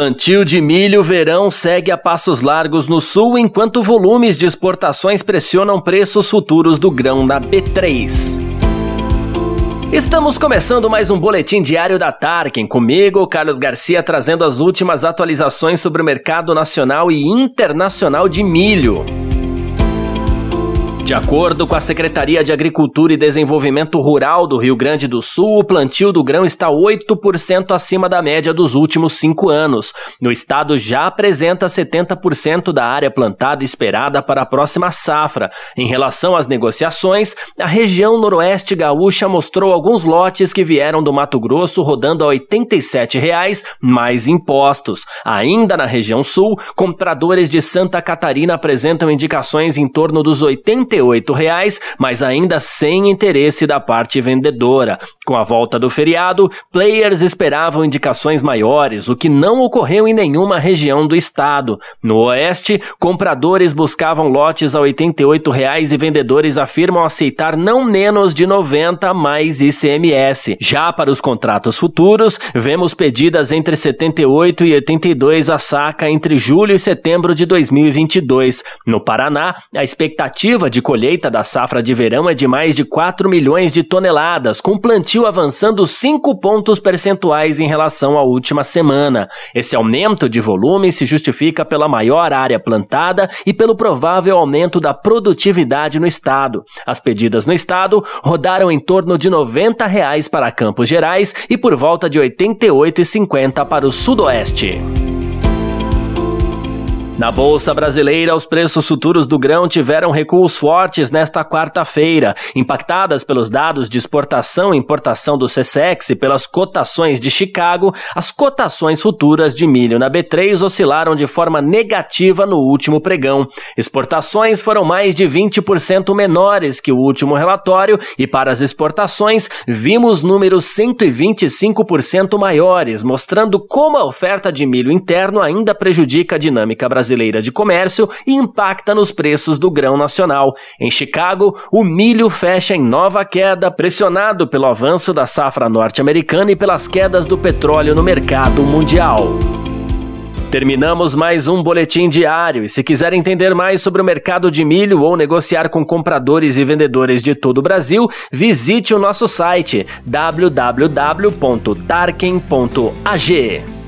Plantio de milho verão segue a passos largos no sul, enquanto volumes de exportações pressionam preços futuros do grão na B3. Estamos começando mais um boletim diário da Tarkin, comigo, Carlos Garcia, trazendo as últimas atualizações sobre o mercado nacional e internacional de milho. De acordo com a Secretaria de Agricultura e Desenvolvimento Rural do Rio Grande do Sul, o plantio do grão está 8% acima da média dos últimos cinco anos. No estado já apresenta 70% da área plantada esperada para a próxima safra. Em relação às negociações, a região noroeste gaúcha mostrou alguns lotes que vieram do Mato Grosso rodando a 87 reais, mais impostos. Ainda na região sul, compradores de Santa Catarina apresentam indicações em torno dos 88 reais, mas ainda sem interesse da parte vendedora. Com a volta do feriado, players esperavam indicações maiores, o que não ocorreu em nenhuma região do estado. No oeste, compradores buscavam lotes a 88 reais e vendedores afirmam aceitar não menos de 90 mais ICMS. Já para os contratos futuros, vemos pedidas entre 78 e 82 a saca entre julho e setembro de 2022. No Paraná, a expectativa de colheita da safra de verão é de mais de 4 milhões de toneladas, com plantio avançando 5 pontos percentuais em relação à última semana. Esse aumento de volume se justifica pela maior área plantada e pelo provável aumento da produtividade no estado. As pedidas no estado rodaram em torno de 90 reais para Campos Gerais e por volta de R$ 88,50 para o sudoeste. Na Bolsa Brasileira, os preços futuros do grão tiveram recuos fortes nesta quarta-feira, impactadas pelos dados de exportação e importação do CSEX e pelas cotações de Chicago. As cotações futuras de milho na B3 oscilaram de forma negativa no último pregão. Exportações foram mais de 20% menores que o último relatório e para as exportações vimos números 125% maiores, mostrando como a oferta de milho interno ainda prejudica a dinâmica brasileira brasileira de comércio e impacta nos preços do grão nacional. Em Chicago, o milho fecha em nova queda, pressionado pelo avanço da safra norte-americana e pelas quedas do petróleo no mercado mundial. Terminamos mais um boletim diário e se quiser entender mais sobre o mercado de milho ou negociar com compradores e vendedores de todo o Brasil, visite o nosso site www.tarken.ag.